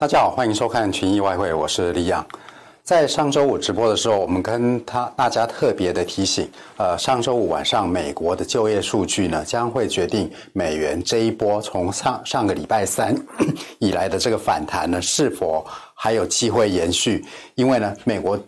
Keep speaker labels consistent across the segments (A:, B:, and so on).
A: 大家好，欢迎收看群益外汇，我是李阳。在上周五直播的时候，我们跟他大家特别的提醒，呃，上周五晚上美国的就业数据呢，将会决定美元这一波从上上个礼拜三 以来的这个反弹呢，是否还有机会延续？因为呢，美国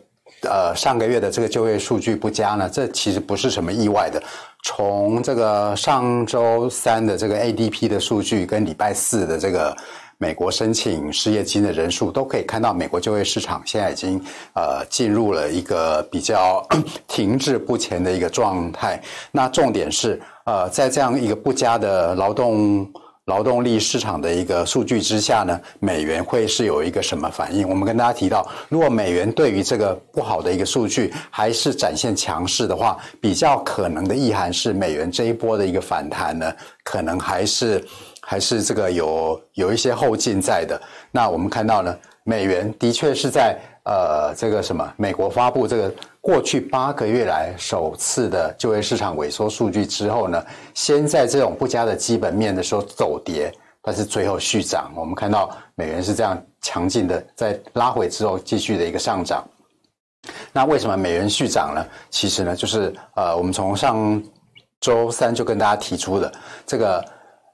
A: 呃上个月的这个就业数据不佳呢，这其实不是什么意外的。从这个上周三的这个 ADP 的数据跟礼拜四的这个。美国申请失业金的人数都可以看到，美国就业市场现在已经呃进入了一个比 较停滞不前的一个状态。那重点是呃，在这样一个不佳的劳动劳动力市场的一个数据之下呢，美元会是有一个什么反应？我们跟大家提到，如果美元对于这个不好的一个数据还是展现强势的话，比较可能的意涵是美元这一波的一个反弹呢，可能还是。还是这个有有一些后劲在的。那我们看到呢，美元的确是在呃这个什么美国发布这个过去八个月来首次的就业市场萎缩数据之后呢，先在这种不佳的基本面的时候走跌，但是最后续涨。我们看到美元是这样强劲的，在拉回之后继续的一个上涨。那为什么美元续涨呢？其实呢，就是呃我们从上周三就跟大家提出的这个。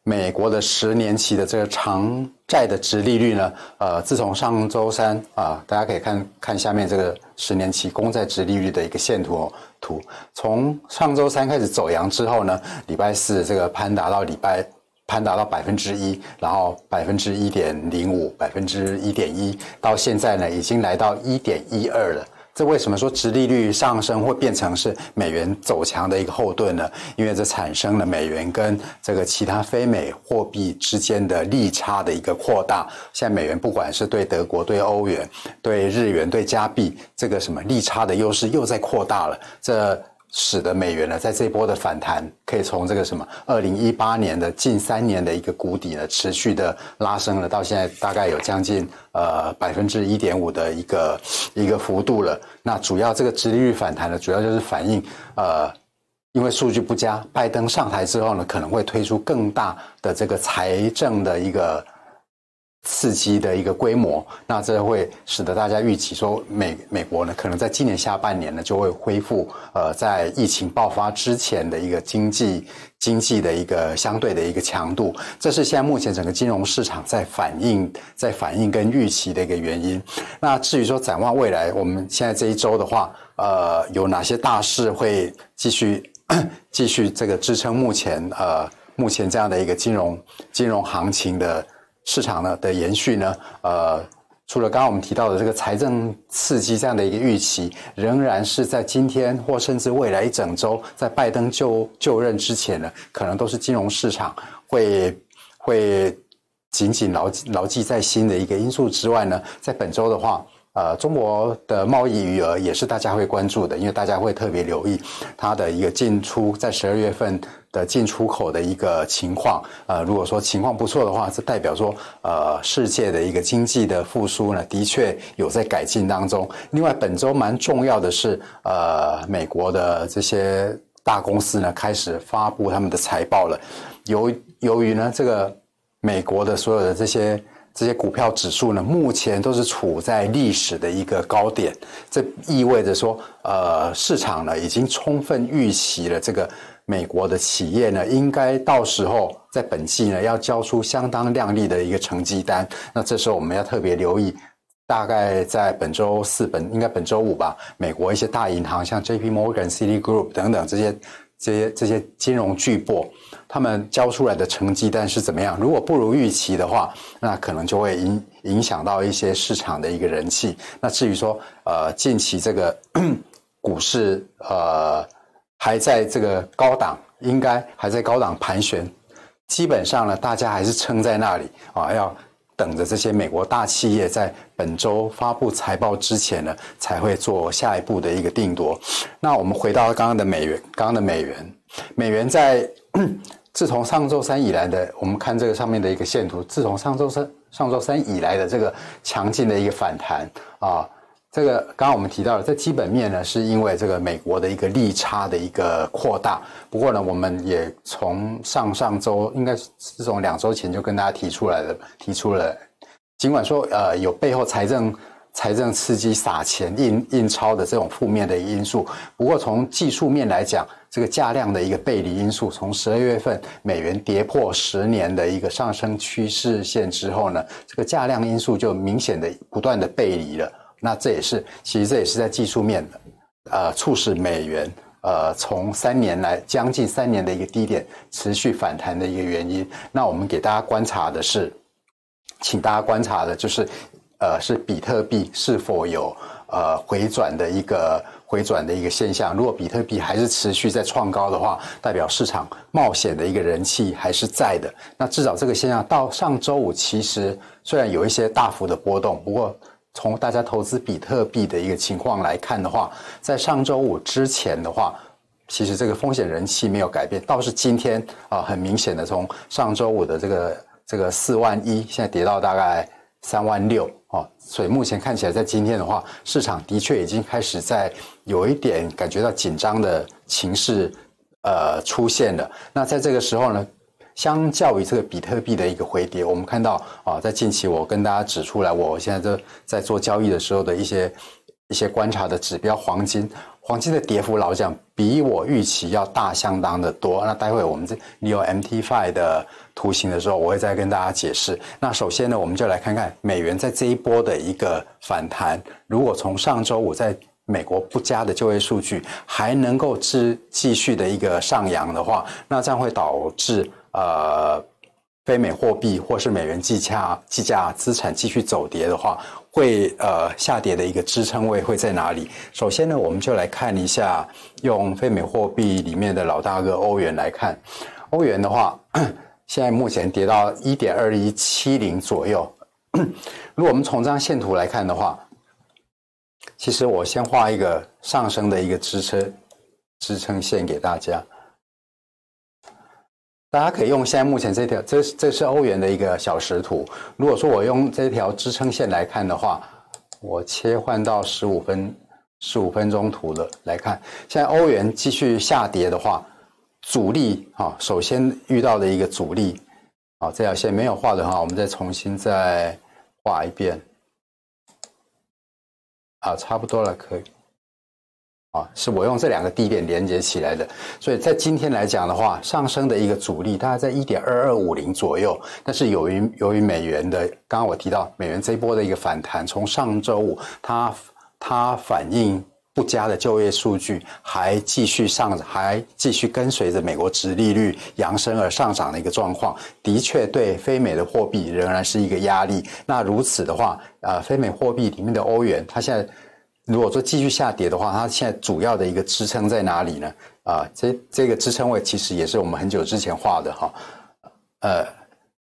A: 美国的十年期的这个长债的殖利率呢，呃，自从上周三啊，大家可以看看下面这个十年期公债殖利率的一个线图哦图，从上周三开始走阳之后呢，礼拜四这个攀达到礼拜攀达到百分之一，然后百分之一点零五，百分之一点一，到现在呢，已经来到一点一二了。这为什么说殖利率上升会变成是美元走强的一个后盾呢？因为这产生了美元跟这个其他非美货币之间的利差的一个扩大。现在美元不管是对德国、对欧元、对日元、对加币，这个什么利差的优势又在扩大了。这。使得美元呢，在这波的反弹，可以从这个什么二零一八年的近三年的一个谷底呢，持续的拉升了，到现在大概有将近呃百分之一点五的一个一个幅度了。那主要这个殖利率反弹呢，主要就是反映呃，因为数据不佳，拜登上台之后呢，可能会推出更大的这个财政的一个。刺激的一个规模，那这会使得大家预期说美美国呢，可能在今年下半年呢就会恢复呃在疫情爆发之前的一个经济经济的一个相对的一个强度，这是现在目前整个金融市场在反映在反映跟预期的一个原因。那至于说展望未来，我们现在这一周的话，呃，有哪些大事会继续 继续这个支撑目前呃目前这样的一个金融金融行情的。市场呢的延续呢，呃，除了刚刚我们提到的这个财政刺激这样的一个预期，仍然是在今天或甚至未来一整周，在拜登就就任之前呢，可能都是金融市场会会紧紧牢牢记在心的一个因素之外呢，在本周的话。呃，中国的贸易余额也是大家会关注的，因为大家会特别留意它的一个进出，在十二月份的进出口的一个情况。呃，如果说情况不错的话，这代表说，呃，世界的一个经济的复苏呢，的确有在改进当中。另外，本周蛮重要的是，呃，美国的这些大公司呢，开始发布他们的财报了。由由于呢，这个美国的所有的这些。这些股票指数呢，目前都是处在历史的一个高点，这意味着说，呃，市场呢已经充分预期了这个美国的企业呢，应该到时候在本季呢要交出相当亮丽的一个成绩单。那这时候我们要特别留意，大概在本周四本应该本周五吧，美国一些大银行像 J P Morgan、Citigroup 等等这些。这些这些金融巨擘，他们交出来的成绩单是怎么样？如果不如预期的话，那可能就会影影响到一些市场的一个人气。那至于说，呃，近期这个 股市，呃，还在这个高档，应该还在高档盘旋，基本上呢，大家还是撑在那里啊，要。等着这些美国大企业在本周发布财报之前呢，才会做下一步的一个定夺。那我们回到刚刚的美元，刚刚的美元，美元在自从上周三以来的，我们看这个上面的一个线图，自从上周三上周三以来的这个强劲的一个反弹啊。这个刚刚我们提到了，这基本面呢，是因为这个美国的一个利差的一个扩大。不过呢，我们也从上上周，应该是从两周前就跟大家提出来了，提出了尽管说呃有背后财政财政刺激撒钱印印钞的这种负面的因素，不过从技术面来讲，这个价量的一个背离因素，从十二月份美元跌破十年的一个上升趋势线之后呢，这个价量因素就明显的不断的背离了。那这也是其实这也是在技术面的，呃，促使美元呃从三年来将近三年的一个低点持续反弹的一个原因。那我们给大家观察的是，请大家观察的就是，呃，是比特币是否有呃回转的一个。回转的一个现象，如果比特币还是持续在创高的话，代表市场冒险的一个人气还是在的。那至少这个现象到上周五，其实虽然有一些大幅的波动，不过从大家投资比特币的一个情况来看的话，在上周五之前的话，其实这个风险人气没有改变，倒是今天啊，很明显的从上周五的这个这个四万一，现在跌到大概三万六。哦，所以目前看起来，在今天的话，市场的确已经开始在有一点感觉到紧张的情势，呃，出现了。那在这个时候呢，相较于这个比特币的一个回跌，我们看到啊，在近期我跟大家指出来，我现在都在做交易的时候的一些一些观察的指标，黄金。黄金的跌幅老讲比我预期要大相当的多。那待会我们这你有 MT5 的图形的时候，我会再跟大家解释。那首先呢，我们就来看看美元在这一波的一个反弹。如果从上周五在美国不佳的就业数据还能够继继续的一个上扬的话，那这样会导致呃非美货币或是美元计价计价资产继续走跌的话。会呃下跌的一个支撑位会在哪里？首先呢，我们就来看一下用非美货币里面的老大哥欧元来看，欧元的话，现在目前跌到一点二一七零左右。如果我们从这张线图来看的话，其实我先画一个上升的一个支撑支撑线给大家。大家可以用现在目前这条，这这是欧元的一个小时图。如果说我用这条支撑线来看的话，我切换到十五分十五分钟图了来看，现在欧元继续下跌的话，阻力啊，首先遇到的一个阻力啊，这条线没有画的话，我们再重新再画一遍啊，差不多了，可以。啊，是我用这两个低点连接起来的，所以在今天来讲的话，上升的一个阻力大概在一点二二五零左右。但是由于由于美元的，刚刚我提到美元这一波的一个反弹，从上周五它它反映不佳的就业数据，还继续上，还继续跟随着美国殖利率扬升而上涨的一个状况，的确对非美的货币仍然是一个压力。那如此的话，呃，非美货币里面的欧元，它现在。如果说继续下跌的话，它现在主要的一个支撑在哪里呢？啊，这这个支撑位其实也是我们很久之前画的哈，呃，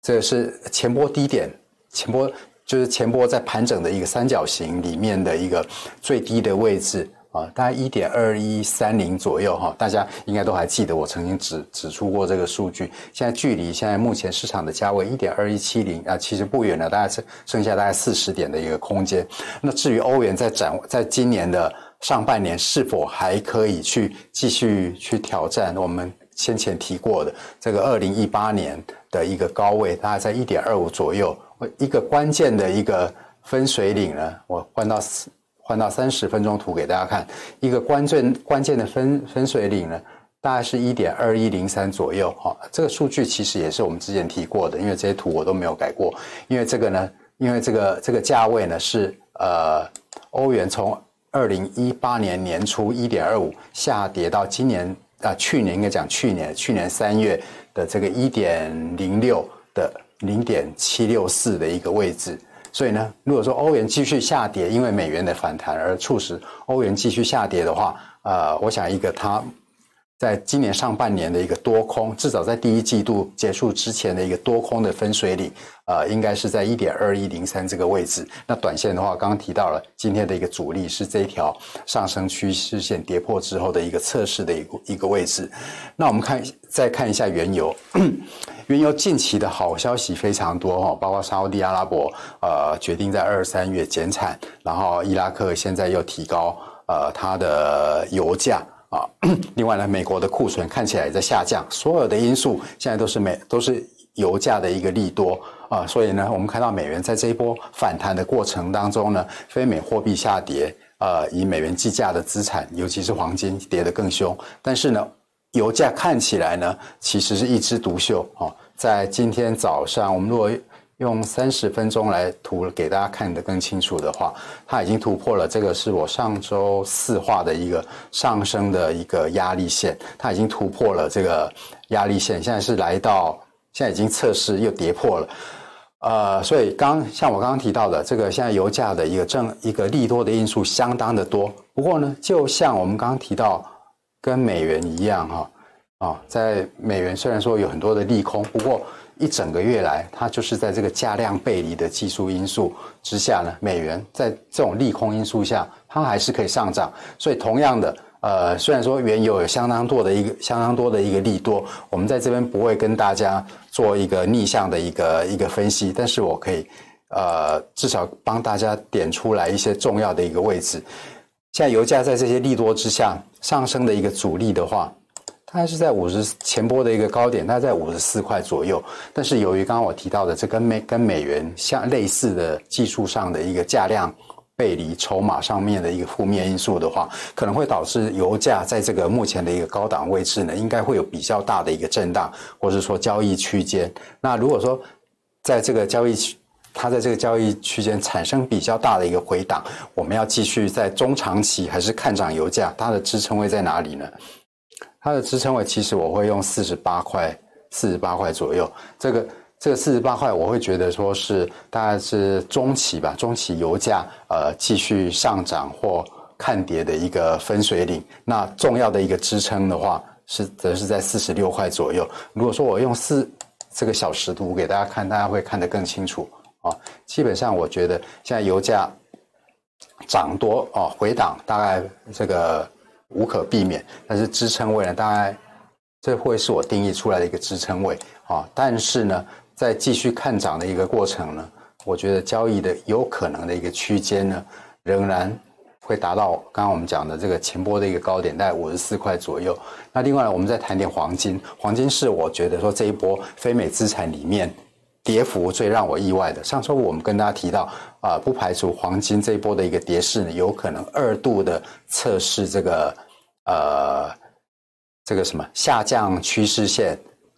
A: 这是前波低点，前波就是前波在盘整的一个三角形里面的一个最低的位置。啊，大概一点二一三零左右哈，大家应该都还记得我曾经指指出过这个数据。现在距离现在目前市场的价位一点二一七零啊，其实不远了，大概剩剩下大概四十点的一个空间。那至于欧元在展，在今年的上半年是否还可以去继续去挑战我们先前提过的这个二零一八年的一个高位，大概在一点二五左右。一个关键的一个分水岭呢，我换到四。换到三十分钟图给大家看，一个关键关键的分分水岭呢，大概是一点二一零三左右哈。这个数据其实也是我们之前提过的，因为这些图我都没有改过。因为这个呢，因为这个这个价位呢是呃欧元从二零一八年年初一点二五下跌到今年啊、去年应该讲去年去年三月的这个一点零六的零点七六四的一个位置。所以呢，如果说欧元继续下跌，因为美元的反弹而促使欧元继续下跌的话，呃，我想一个它在今年上半年的一个多空，至少在第一季度结束之前的一个多空的分水岭，呃，应该是在一点二一零三这个位置。那短线的话，刚刚提到了今天的一个阻力是这一条上升趋势线跌破之后的一个测试的一个一个位置。那我们看再看一下原油。原油近期的好消息非常多哈，包括沙乌地阿拉伯呃决定在二三月减产，然后伊拉克现在又提高呃它的油价啊，另外呢，美国的库存看起来也在下降，所有的因素现在都是美都是油价的一个利多啊，所以呢，我们看到美元在这一波反弹的过程当中呢，非美货币下跌，呃，以美元计价的资产，尤其是黄金跌得更凶。但是呢，油价看起来呢，其实是一枝独秀啊。在今天早上，我们如果用三十分钟来图给大家看得更清楚的话，它已经突破了这个是我上周四画的一个上升的一个压力线，它已经突破了这个压力线，现在是来到现在已经测试又跌破了，呃，所以刚像我刚刚提到的这个现在油价的一个正一个利多的因素相当的多，不过呢，就像我们刚刚提到跟美元一样哈啊、在美元虽然说有很多的利空，不过。一整个月来，它就是在这个价量背离的技术因素之下呢，美元在这种利空因素下，它还是可以上涨。所以，同样的，呃，虽然说原油有相当多的一个相当多的一个利多，我们在这边不会跟大家做一个逆向的一个一个分析，但是我可以，呃，至少帮大家点出来一些重要的一个位置。现在油价在这些利多之下上升的一个阻力的话。它是在五十前波的一个高点，它在五十四块左右。但是由于刚刚我提到的这跟美跟美元相类似的技术上的一个价量背离筹码上面的一个负面因素的话，可能会导致油价在这个目前的一个高档位置呢，应该会有比较大的一个震荡，或者是说交易区间。那如果说在这个交易区，它在这个交易区间产生比较大的一个回档，我们要继续在中长期还是看涨油价？它的支撑位在哪里呢？它的支撑位其实我会用四十八块，四十八块左右。这个这个四十八块，我会觉得说是大概是中期吧，中期油价呃继续上涨或看跌的一个分水岭。那重要的一个支撑的话，是则是在四十六块左右。如果说我用四这个小时图给大家看，大家会看得更清楚啊。基本上我觉得现在油价涨多哦，回档大概这个。无可避免，但是支撑位呢？大概这会是我定义出来的一个支撑位啊。但是呢，在继续看涨的一个过程呢，我觉得交易的有可能的一个区间呢，仍然会达到刚刚我们讲的这个前波的一个高点，大概五十四块左右。那另外我们再谈点黄金，黄金是我觉得说这一波非美资产里面。跌幅最让我意外的，上周五我们跟大家提到，啊、不排除黄金这一波的一个跌势呢，有可能二度的测试这个，呃，这个什么下降趋势线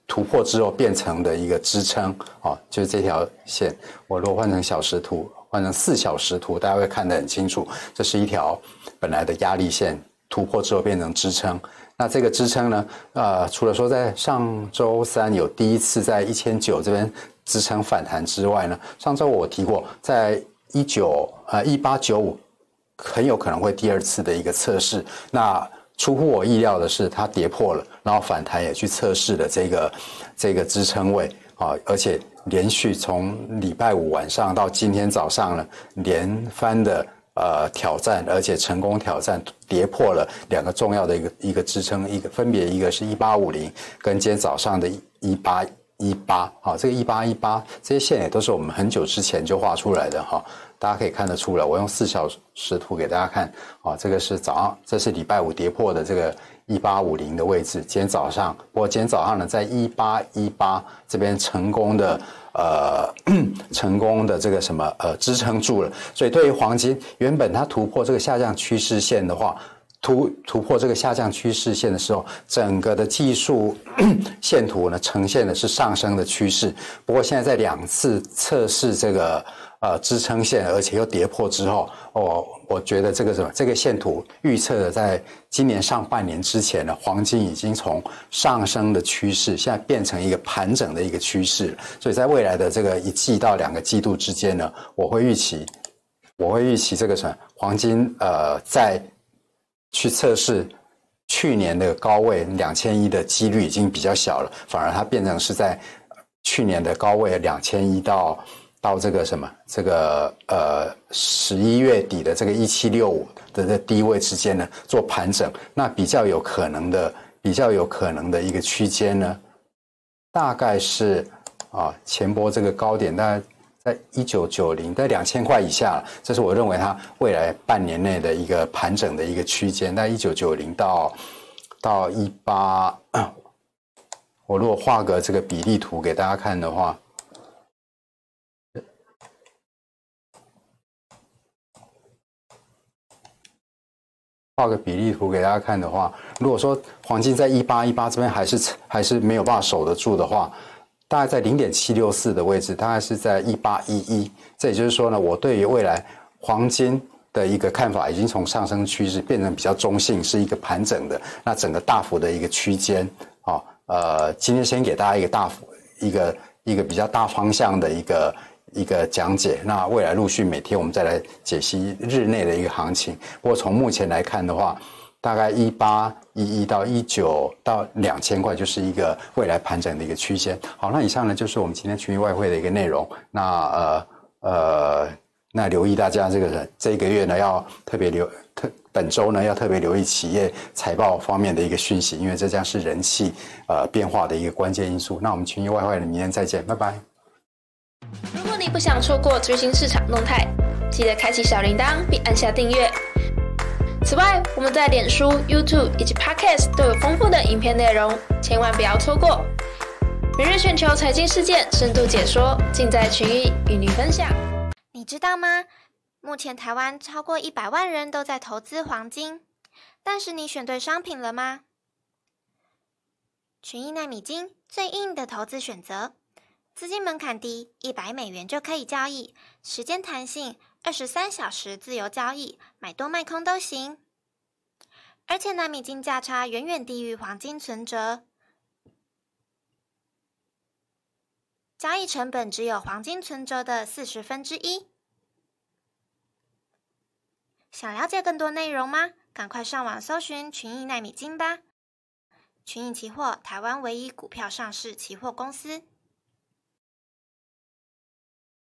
A: 突破之后变成的一个支撑，哦，就是这条线。我如果换成小时图，换成四小时图，大家会看得很清楚，这是一条本来的压力线突破之后变成支撑。那这个支撑呢，呃，除了说在上周三有第一次在一千九这边。支撑反弹之外呢，上周我提过，在一九呃一八九五很有可能会第二次的一个测试。那出乎我意料的是，它跌破了，然后反弹也去测试了这个这个支撑位啊，而且连续从礼拜五晚上到今天早上呢，连番的呃挑战，而且成功挑战跌破了两个重要的一个一个支撑，一个分别一个是一八五零，跟今天早上的一八。一八好，这个一八一八这些线也都是我们很久之前就画出来的哈，大家可以看得出来。我用四小时图给大家看啊，这个是早上，这是礼拜五跌破的这个一八五零的位置。今天早上，不过今天早上呢，在一八一八这边成功的呃 成功的这个什么呃支撑住了。所以对于黄金，原本它突破这个下降趋势线的话。突突破这个下降趋势线的时候，整个的技术 线图呢，呈现的是上升的趋势。不过现在在两次测试这个呃支撑线，而且又跌破之后，我我觉得这个什么这个线图预测的，在今年上半年之前呢，黄金已经从上升的趋势，现在变成一个盘整的一个趋势。所以在未来的这个一季到两个季度之间呢，我会预期，我会预期这个什么黄金呃在。去测试去年的高位两千一的几率已经比较小了，反而它变成是在去年的高位两千一到到这个什么这个呃十一月底的这个一七六五的这低位之间呢做盘整，那比较有可能的比较有可能的一个区间呢，大概是啊前波这个高点大概。在一九九零，在两千块以下，这是我认为它未来半年内的一个盘整的一个区间。在一九九零到到一八 我如果画个这个比例图给大家看的话。画个比例图给大家看的话，如果说黄金在一八一八这边还是还是没有办法守得住的话，大概在零点七六四的位置，大概是在一八一一。这也就是说呢，我对于未来黄金的一个看法已经从上升趋势变成比较中性，是一个盘整的。那整个大幅的一个区间，啊，呃，今天先给大家一个大幅一个一个比较大方向的一个。一个讲解，那未来陆续每天我们再来解析日内的一个行情。不过从目前来看的话，大概一八一一到一九到两千块就是一个未来盘整的一个区间。好，那以上呢就是我们今天群益外汇的一个内容。那呃呃，那留意大家这个这个月呢要特别留特本周呢要特别留意企业财报方面的一个讯息，因为这将是人气呃变化的一个关键因素。那我们群益外汇的明天再见，拜拜。
B: 如果你不想错过最新市场动态，记得开启小铃铛并按下订阅。此外，我们在脸书、YouTube 以及 Podcast 都有丰富的影片内容，千万不要错过。每日全球财经事件深度解说，尽在群益与你分享。
C: 你知道吗？目前台湾超过一百万人都在投资黄金，但是你选对商品了吗？群益纳米金最硬的投资选择。资金门槛低，一百美元就可以交易，时间弹性，二十三小时自由交易，买多卖空都行。而且奈米金价差远远低于黄金存折，交易成本只有黄金存折的四十分之一。想了解更多内容吗？赶快上网搜寻群益奈米金吧！群益期货，台湾唯一股票上市期货公司。